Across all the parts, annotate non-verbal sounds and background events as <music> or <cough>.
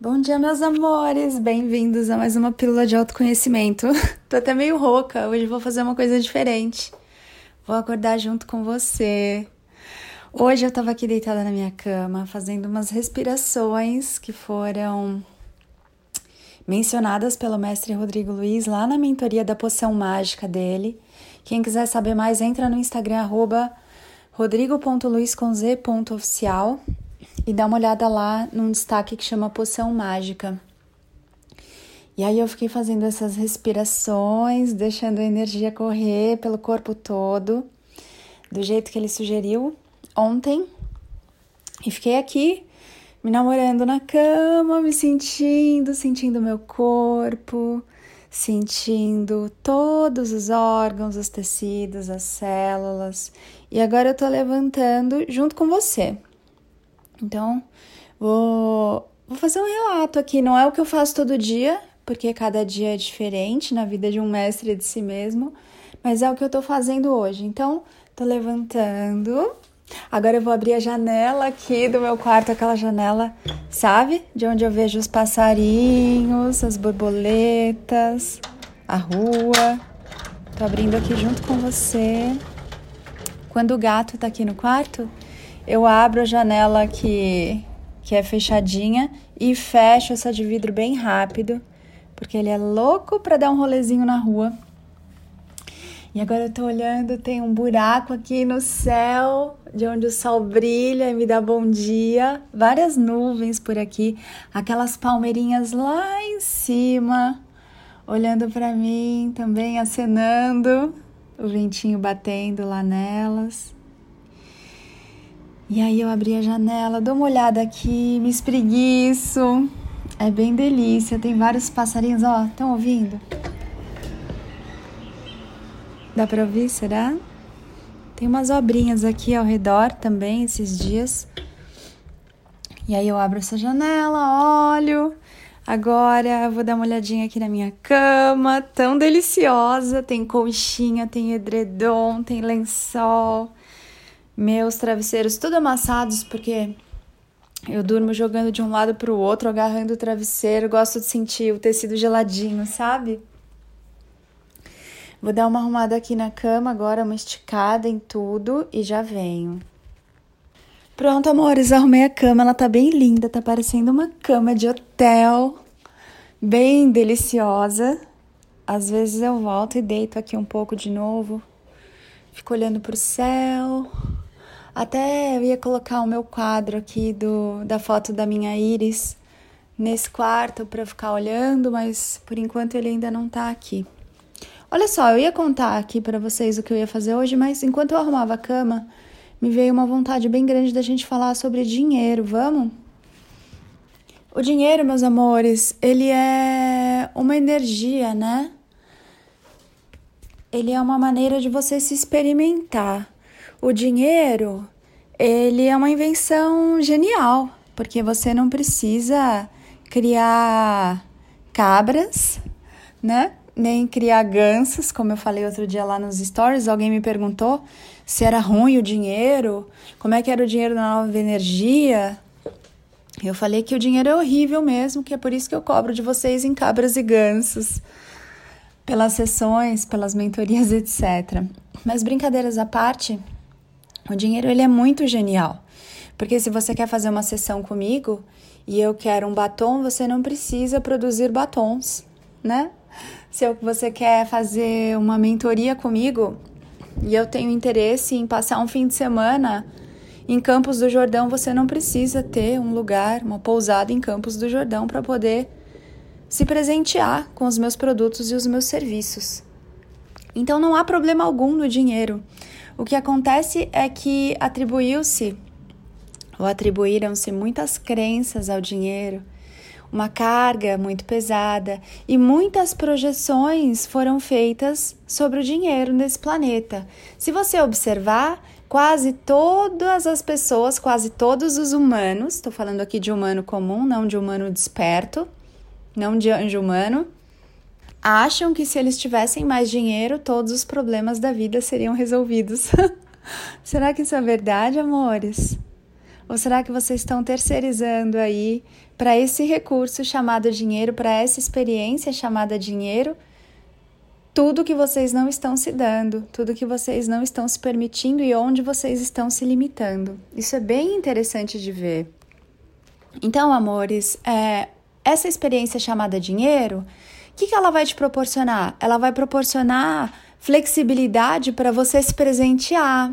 Bom dia, meus amores! Bem-vindos a mais uma pílula de autoconhecimento. <laughs> Tô até meio rouca, hoje vou fazer uma coisa diferente. Vou acordar junto com você. Hoje eu tava aqui deitada na minha cama, fazendo umas respirações que foram mencionadas pelo mestre Rodrigo Luiz lá na mentoria da poção mágica dele. Quem quiser saber mais, entra no Instagram, arroba rodrigo.luiz.oficial e dá uma olhada lá num destaque que chama Poção Mágica. E aí eu fiquei fazendo essas respirações, deixando a energia correr pelo corpo todo, do jeito que ele sugeriu ontem. E fiquei aqui me namorando na cama, me sentindo, sentindo meu corpo, sentindo todos os órgãos, os tecidos, as células. E agora eu tô levantando junto com você. Então, vou, vou fazer um relato aqui. Não é o que eu faço todo dia, porque cada dia é diferente na vida de um mestre de si mesmo, mas é o que eu tô fazendo hoje. Então, tô levantando. Agora eu vou abrir a janela aqui do meu quarto, aquela janela, sabe? De onde eu vejo os passarinhos, as borboletas, a rua. Tô abrindo aqui junto com você. Quando o gato tá aqui no quarto, eu abro a janela que, que é fechadinha e fecho essa de vidro bem rápido, porque ele é louco para dar um rolezinho na rua. E agora eu tô olhando, tem um buraco aqui no céu, de onde o sol brilha e me dá bom dia. Várias nuvens por aqui, aquelas palmeirinhas lá em cima, olhando para mim, também acenando, o ventinho batendo lá nelas. E aí eu abri a janela, dou uma olhada aqui, me espreguiço. É bem delícia, tem vários passarinhos, ó, estão ouvindo? Dá para ouvir, será? Tem umas obrinhas aqui ao redor também esses dias. E aí eu abro essa janela, olho. Agora eu vou dar uma olhadinha aqui na minha cama, tão deliciosa. Tem colchinha, tem edredom, tem lençol meus travesseiros tudo amassados, porque eu durmo jogando de um lado para o outro, agarrando o travesseiro, gosto de sentir o tecido geladinho, sabe? Vou dar uma arrumada aqui na cama agora, uma esticada em tudo e já venho. Pronto, amores, arrumei a cama, ela tá bem linda, tá parecendo uma cama de hotel, bem deliciosa. Às vezes eu volto e deito aqui um pouco de novo, fico olhando pro céu. Até eu ia colocar o meu quadro aqui do, da foto da minha íris nesse quarto para ficar olhando, mas por enquanto ele ainda não tá aqui. Olha só, eu ia contar aqui para vocês o que eu ia fazer hoje, mas enquanto eu arrumava a cama, me veio uma vontade bem grande da gente falar sobre dinheiro, vamos? O dinheiro, meus amores, ele é uma energia, né? Ele é uma maneira de você se experimentar. O dinheiro, ele é uma invenção genial, porque você não precisa criar cabras, né? Nem criar gansos, como eu falei outro dia lá nos stories, alguém me perguntou se era ruim o dinheiro, como é que era o dinheiro na nova energia. Eu falei que o dinheiro é horrível mesmo, que é por isso que eu cobro de vocês em cabras e gansos, pelas sessões, pelas mentorias, etc. Mas brincadeiras à parte, o dinheiro ele é muito genial. Porque se você quer fazer uma sessão comigo e eu quero um batom, você não precisa produzir batons, né? Se você quer fazer uma mentoria comigo e eu tenho interesse em passar um fim de semana em Campos do Jordão, você não precisa ter um lugar, uma pousada em Campos do Jordão para poder se presentear com os meus produtos e os meus serviços. Então não há problema algum no dinheiro. O que acontece é que atribuiu-se ou atribuíram-se muitas crenças ao dinheiro, uma carga muito pesada e muitas projeções foram feitas sobre o dinheiro nesse planeta. Se você observar, quase todas as pessoas, quase todos os humanos, estou falando aqui de humano comum, não de humano desperto, não de anjo humano, acham que se eles tivessem mais dinheiro, todos os problemas da vida seriam resolvidos. <laughs> será que isso é verdade, amores? Ou será que vocês estão terceirizando aí para esse recurso chamado dinheiro, para essa experiência chamada dinheiro, tudo que vocês não estão se dando, tudo que vocês não estão se permitindo e onde vocês estão se limitando. Isso é bem interessante de ver. Então, amores, é, essa experiência chamada dinheiro, que, que ela vai te proporcionar? Ela vai proporcionar flexibilidade para você se presentear,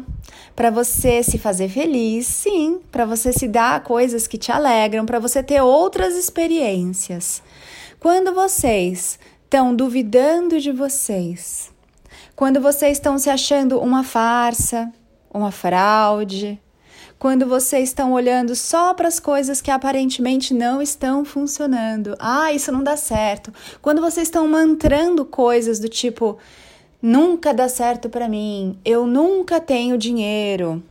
para você se fazer feliz, sim, para você se dar coisas que te alegram, para você ter outras experiências. Quando vocês estão duvidando de vocês, quando vocês estão se achando uma farsa, uma fraude, quando vocês estão olhando só para as coisas que aparentemente não estão funcionando. Ah, isso não dá certo. Quando vocês estão mantrando coisas do tipo nunca dá certo para mim, eu nunca tenho dinheiro.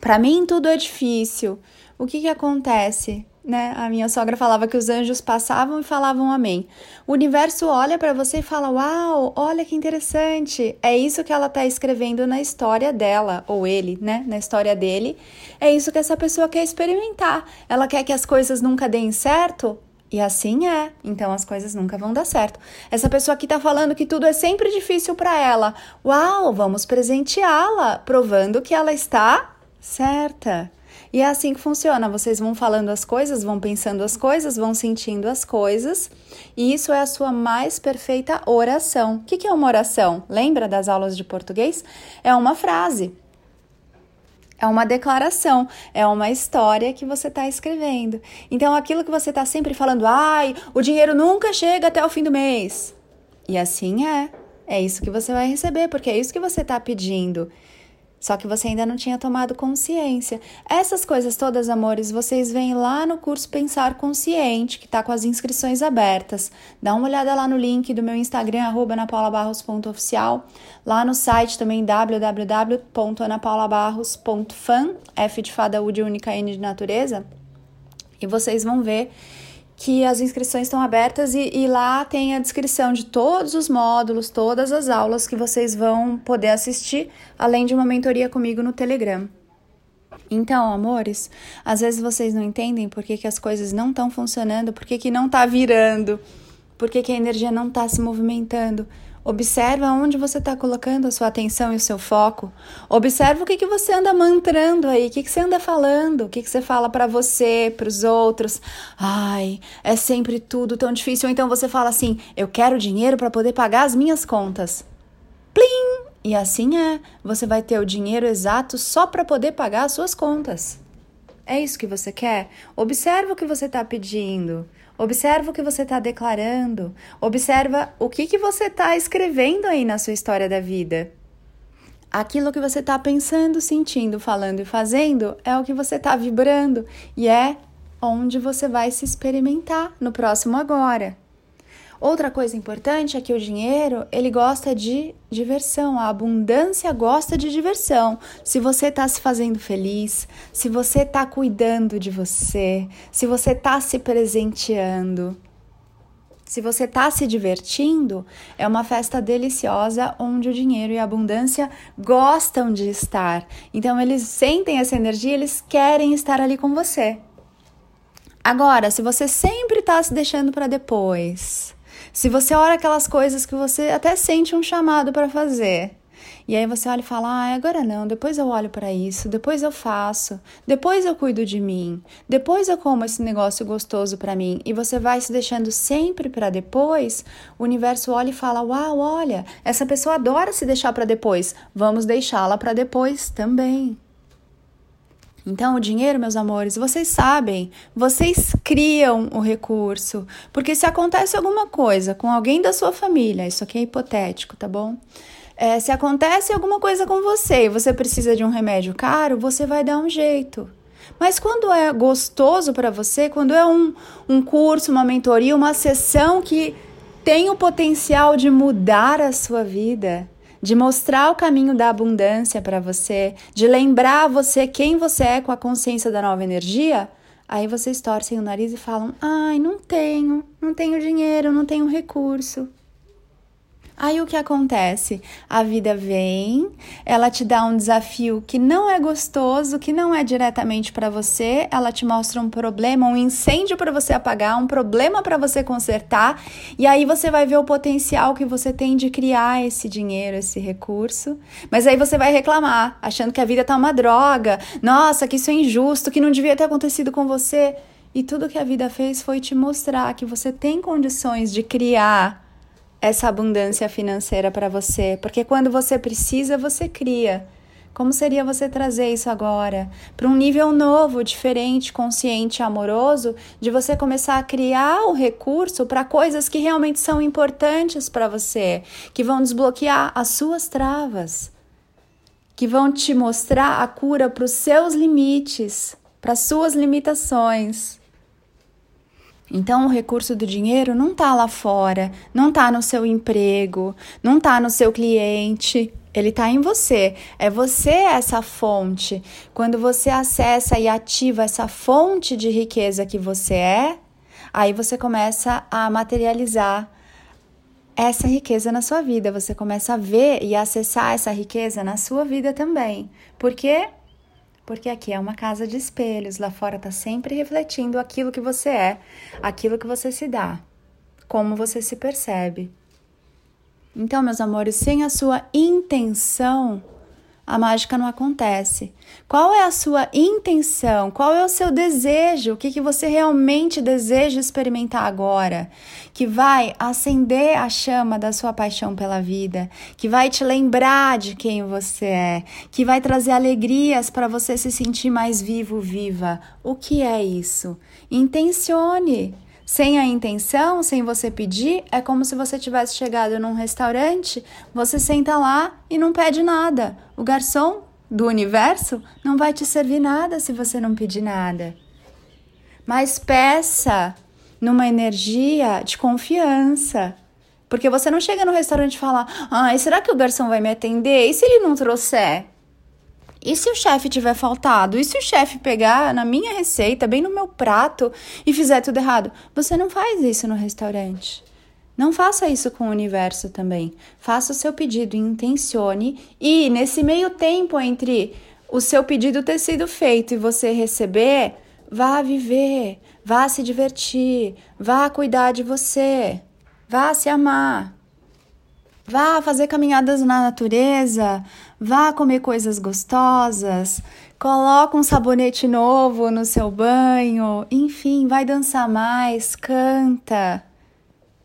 Para mim tudo é difícil. O que que acontece? né? A minha sogra falava que os anjos passavam e falavam amém. O universo olha para você e fala: "Uau, olha que interessante". É isso que ela está escrevendo na história dela ou ele, né? Na história dele. É isso que essa pessoa quer experimentar. Ela quer que as coisas nunca deem certo. E assim é, então as coisas nunca vão dar certo. Essa pessoa aqui tá falando que tudo é sempre difícil para ela. Uau, vamos presenteá-la, provando que ela está certa. E é assim que funciona. Vocês vão falando as coisas, vão pensando as coisas, vão sentindo as coisas, e isso é a sua mais perfeita oração. O que é uma oração? Lembra das aulas de português? É uma frase. É uma declaração, é uma história que você está escrevendo. Então, aquilo que você está sempre falando, ai, o dinheiro nunca chega até o fim do mês. E assim é. É isso que você vai receber, porque é isso que você está pedindo. Só que você ainda não tinha tomado consciência. Essas coisas todas, amores, vocês veem lá no curso Pensar Consciente, que está com as inscrições abertas. Dá uma olhada lá no link do meu Instagram, arroba anapaulabarros.oficial. Lá no site também, www.anapaulabarros.fan, F de fada, U de única, N de natureza. E vocês vão ver que as inscrições estão abertas e, e, lá tem a descrição de todos os módulos, todas as aulas que vocês vão poder assistir, além de uma mentoria comigo no Telegram. Então, amores, às vezes vocês não entendem por que, que as coisas não estão funcionando, por que, que não está virando, por que, que a energia não está se movimentando. Observa onde você está colocando a sua atenção e o seu foco. Observa o que, que você anda mantrando aí, o que, que você anda falando, o que, que você fala para você, para os outros. Ai, é sempre tudo tão difícil. Ou então você fala assim: eu quero dinheiro para poder pagar as minhas contas. Plim! E assim é, você vai ter o dinheiro exato só para poder pagar as suas contas. É isso que você quer? Observa o que você está pedindo. Observa o que você está declarando. Observa o que, que você está escrevendo aí na sua história da vida. Aquilo que você está pensando, sentindo, falando e fazendo é o que você está vibrando e é onde você vai se experimentar no próximo agora. Outra coisa importante é que o dinheiro, ele gosta de diversão, a abundância gosta de diversão. Se você está se fazendo feliz, se você está cuidando de você, se você está se presenteando, se você está se divertindo, é uma festa deliciosa onde o dinheiro e a abundância gostam de estar. Então eles sentem essa energia, eles querem estar ali com você. Agora, se você sempre está se deixando para depois, se você olha aquelas coisas que você até sente um chamado para fazer, e aí você olha e fala: ah, agora não, depois eu olho para isso, depois eu faço, depois eu cuido de mim, depois eu como esse negócio gostoso para mim, e você vai se deixando sempre para depois, o universo olha e fala: uau, olha, essa pessoa adora se deixar para depois, vamos deixá-la para depois também. Então, o dinheiro, meus amores, vocês sabem, vocês criam o recurso. Porque se acontece alguma coisa com alguém da sua família, isso aqui é hipotético, tá bom? É, se acontece alguma coisa com você e você precisa de um remédio caro, você vai dar um jeito. Mas quando é gostoso para você, quando é um, um curso, uma mentoria, uma sessão que tem o potencial de mudar a sua vida, de mostrar o caminho da abundância para você, de lembrar você quem você é com a consciência da nova energia, aí vocês torcem o nariz e falam: ai, não tenho, não tenho dinheiro, não tenho recurso. Aí o que acontece? A vida vem, ela te dá um desafio que não é gostoso, que não é diretamente para você, ela te mostra um problema, um incêndio para você apagar, um problema para você consertar, e aí você vai ver o potencial que você tem de criar esse dinheiro, esse recurso. Mas aí você vai reclamar, achando que a vida tá uma droga, nossa, que isso é injusto, que não devia ter acontecido com você. E tudo que a vida fez foi te mostrar que você tem condições de criar essa abundância financeira para você, porque quando você precisa, você cria. Como seria você trazer isso agora para um nível novo, diferente, consciente, amoroso, de você começar a criar o recurso para coisas que realmente são importantes para você, que vão desbloquear as suas travas, que vão te mostrar a cura para os seus limites, para as suas limitações. Então, o recurso do dinheiro não está lá fora, não está no seu emprego, não está no seu cliente, ele está em você. É você essa fonte. Quando você acessa e ativa essa fonte de riqueza que você é, aí você começa a materializar essa riqueza na sua vida. Você começa a ver e acessar essa riqueza na sua vida também. Por quê? Porque aqui é uma casa de espelhos, lá fora está sempre refletindo aquilo que você é, aquilo que você se dá, como você se percebe. Então, meus amores, sem a sua intenção, a mágica não acontece. Qual é a sua intenção? Qual é o seu desejo? O que, que você realmente deseja experimentar agora? Que vai acender a chama da sua paixão pela vida, que vai te lembrar de quem você é, que vai trazer alegrias para você se sentir mais vivo, viva. O que é isso? Intencione. Sem a intenção, sem você pedir, é como se você tivesse chegado num restaurante, você senta lá e não pede nada. O garçom do universo não vai te servir nada se você não pedir nada. Mas peça numa energia de confiança. Porque você não chega no restaurante e fala: "Ai, será que o garçom vai me atender? E se ele não trouxer?" E se o chefe tiver faltado? E se o chefe pegar na minha receita, bem no meu prato, e fizer tudo errado? Você não faz isso no restaurante. Não faça isso com o universo também. Faça o seu pedido, intencione e nesse meio tempo entre o seu pedido ter sido feito e você receber, vá viver, vá se divertir, vá cuidar de você, vá se amar. Vá fazer caminhadas na natureza, vá comer coisas gostosas, coloca um sabonete novo no seu banho, enfim, vai dançar mais, canta.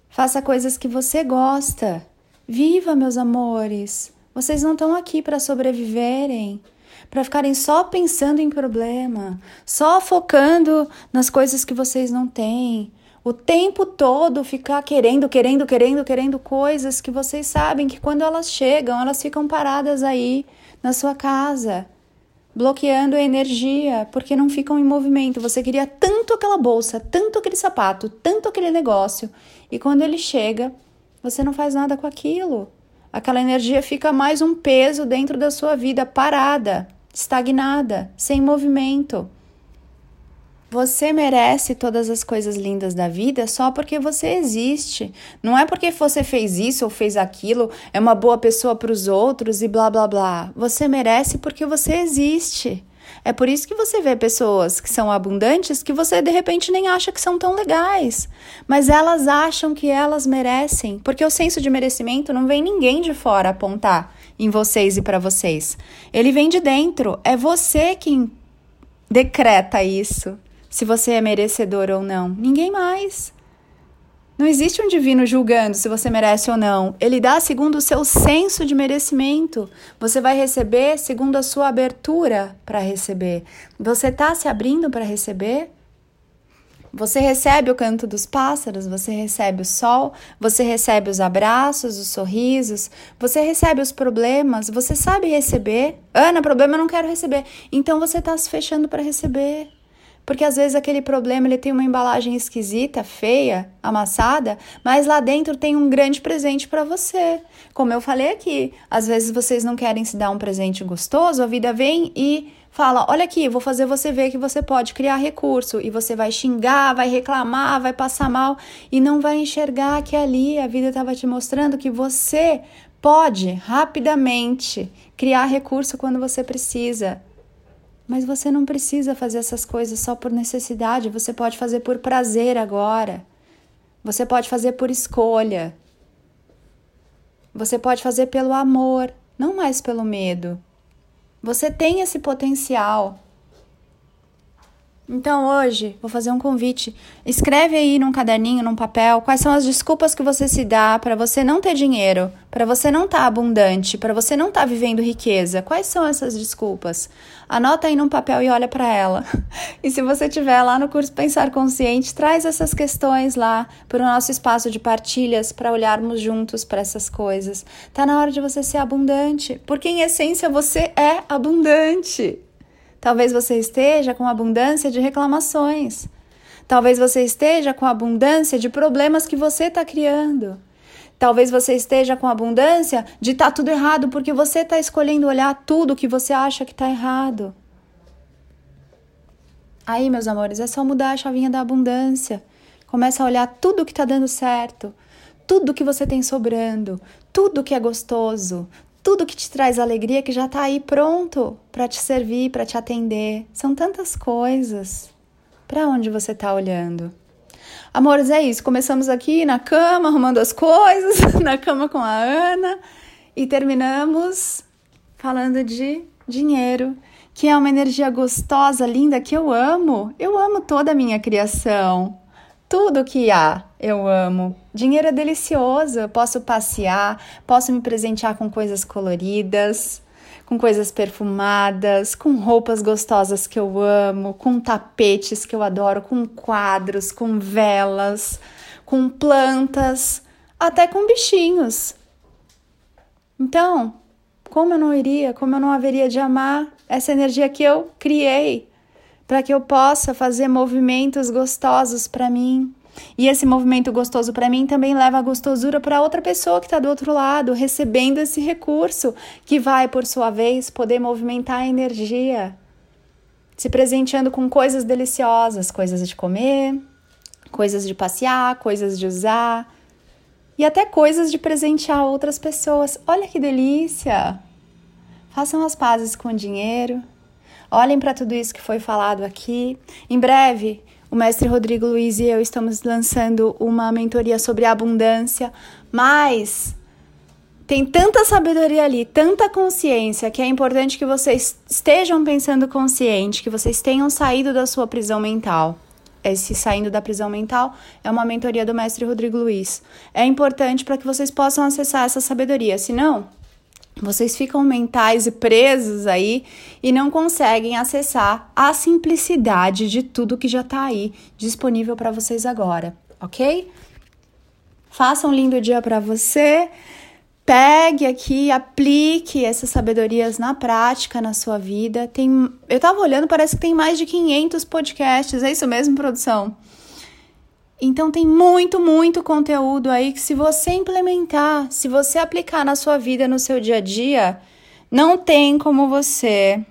Faça coisas que você gosta. Viva, meus amores. Vocês não estão aqui para sobreviverem, para ficarem só pensando em problema, só focando nas coisas que vocês não têm, o tempo todo ficar querendo, querendo, querendo, querendo coisas que vocês sabem que quando elas chegam, elas ficam paradas aí na sua casa, bloqueando a energia, porque não ficam em movimento. Você queria tanto aquela bolsa, tanto aquele sapato, tanto aquele negócio, e quando ele chega, você não faz nada com aquilo. Aquela energia fica mais um peso dentro da sua vida, parada, estagnada, sem movimento. Você merece todas as coisas lindas da vida só porque você existe. Não é porque você fez isso ou fez aquilo, é uma boa pessoa para os outros e blá blá blá. Você merece porque você existe. É por isso que você vê pessoas que são abundantes que você de repente nem acha que são tão legais, mas elas acham que elas merecem, porque o senso de merecimento não vem ninguém de fora apontar em vocês e para vocês. Ele vem de dentro, é você quem decreta isso se você é merecedor ou não. Ninguém mais. Não existe um divino julgando se você merece ou não. Ele dá segundo o seu senso de merecimento. Você vai receber segundo a sua abertura para receber. Você está se abrindo para receber? Você recebe o canto dos pássaros, você recebe o sol, você recebe os abraços, os sorrisos, você recebe os problemas, você sabe receber. Ana, problema eu não quero receber. Então você está se fechando para receber. Porque às vezes aquele problema ele tem uma embalagem esquisita, feia, amassada, mas lá dentro tem um grande presente para você. Como eu falei aqui, às vezes vocês não querem se dar um presente gostoso, a vida vem e fala: Olha aqui, vou fazer você ver que você pode criar recurso. E você vai xingar, vai reclamar, vai passar mal e não vai enxergar que ali a vida estava te mostrando que você pode rapidamente criar recurso quando você precisa. Mas você não precisa fazer essas coisas só por necessidade, você pode fazer por prazer agora. Você pode fazer por escolha. Você pode fazer pelo amor, não mais pelo medo. Você tem esse potencial. Então hoje vou fazer um convite. Escreve aí num caderninho, num papel, quais são as desculpas que você se dá para você não ter dinheiro, para você não estar tá abundante, para você não estar tá vivendo riqueza. Quais são essas desculpas? Anota aí num papel e olha para ela. <laughs> E se você tiver lá no curso Pensar Consciente, traz essas questões lá para o nosso espaço de partilhas para olharmos juntos para essas coisas. Tá na hora de você ser abundante, porque em essência você é abundante. Talvez você esteja com abundância de reclamações. Talvez você esteja com abundância de problemas que você está criando. Talvez você esteja com abundância de estar tá tudo errado porque você está escolhendo olhar tudo que você acha que está errado. Aí, meus amores, é só mudar a chavinha da abundância. Começa a olhar tudo que está dando certo, tudo que você tem sobrando, tudo que é gostoso, tudo que te traz alegria que já está aí pronto para te servir, para te atender. São tantas coisas. Para onde você está olhando? Amores, é isso. Começamos aqui na cama, arrumando as coisas, <laughs> na cama com a Ana e terminamos falando de dinheiro, que é uma energia gostosa, linda que eu amo. Eu amo toda a minha criação. Tudo que há, eu amo. Dinheiro é delicioso, eu posso passear, posso me presentear com coisas coloridas, com coisas perfumadas, com roupas gostosas que eu amo, com tapetes que eu adoro, com quadros, com velas, com plantas, até com bichinhos. Então, como eu não iria, como eu não haveria de amar essa energia que eu criei? Para que eu possa fazer movimentos gostosos para mim. E esse movimento gostoso para mim também leva a gostosura para outra pessoa que está do outro lado, recebendo esse recurso, que vai, por sua vez, poder movimentar a energia, se presenteando com coisas deliciosas, coisas de comer, coisas de passear, coisas de usar e até coisas de presentear outras pessoas. Olha que delícia! Façam as pazes com o dinheiro. Olhem para tudo isso que foi falado aqui. Em breve, o mestre Rodrigo Luiz e eu estamos lançando uma mentoria sobre abundância, mas tem tanta sabedoria ali, tanta consciência, que é importante que vocês estejam pensando consciente, que vocês tenham saído da sua prisão mental. Esse saindo da prisão mental é uma mentoria do mestre Rodrigo Luiz. É importante para que vocês possam acessar essa sabedoria, senão vocês ficam mentais e presos aí e não conseguem acessar a simplicidade de tudo que já está aí disponível para vocês agora, ok? Faça um lindo dia para você. Pegue aqui, aplique essas sabedorias na prática na sua vida. Tem, eu tava olhando, parece que tem mais de 500 podcasts. É isso mesmo, produção? Então tem muito, muito conteúdo aí que se você implementar, se você aplicar na sua vida, no seu dia a dia, não tem como você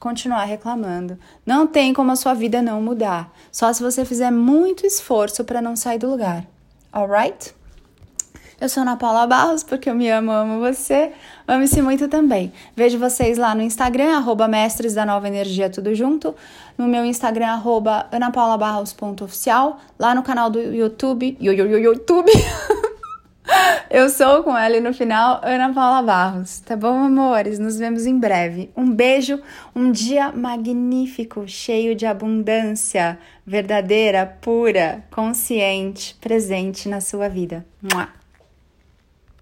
continuar reclamando. Não tem como a sua vida não mudar. Só se você fizer muito esforço para não sair do lugar. Alright? Eu sou Ana Paula Barros, porque eu me amo, amo você. Ame-se muito também. Vejo vocês lá no Instagram, arroba Mestres da Nova Energia, tudo junto. No meu Instagram, arroba anapaulabarros.oficial. Lá no canal do YouTube. Yo, yo, yo, YouTube. <laughs> Eu sou com ela no final, Ana Paula Barros. Tá bom, amores? Nos vemos em breve. Um beijo, um dia magnífico, cheio de abundância, verdadeira, pura, consciente, presente na sua vida. Mua.